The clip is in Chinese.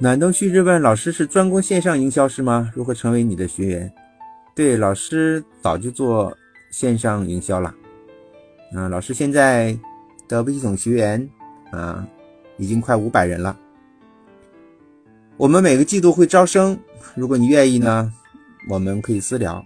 暖冬旭日问老师是专攻线上营销是吗？如何成为你的学员？对，老师早就做线上营销了。啊，老师现在的微系统学员啊，已经快五百人了。我们每个季度会招生，如果你愿意呢，我们可以私聊。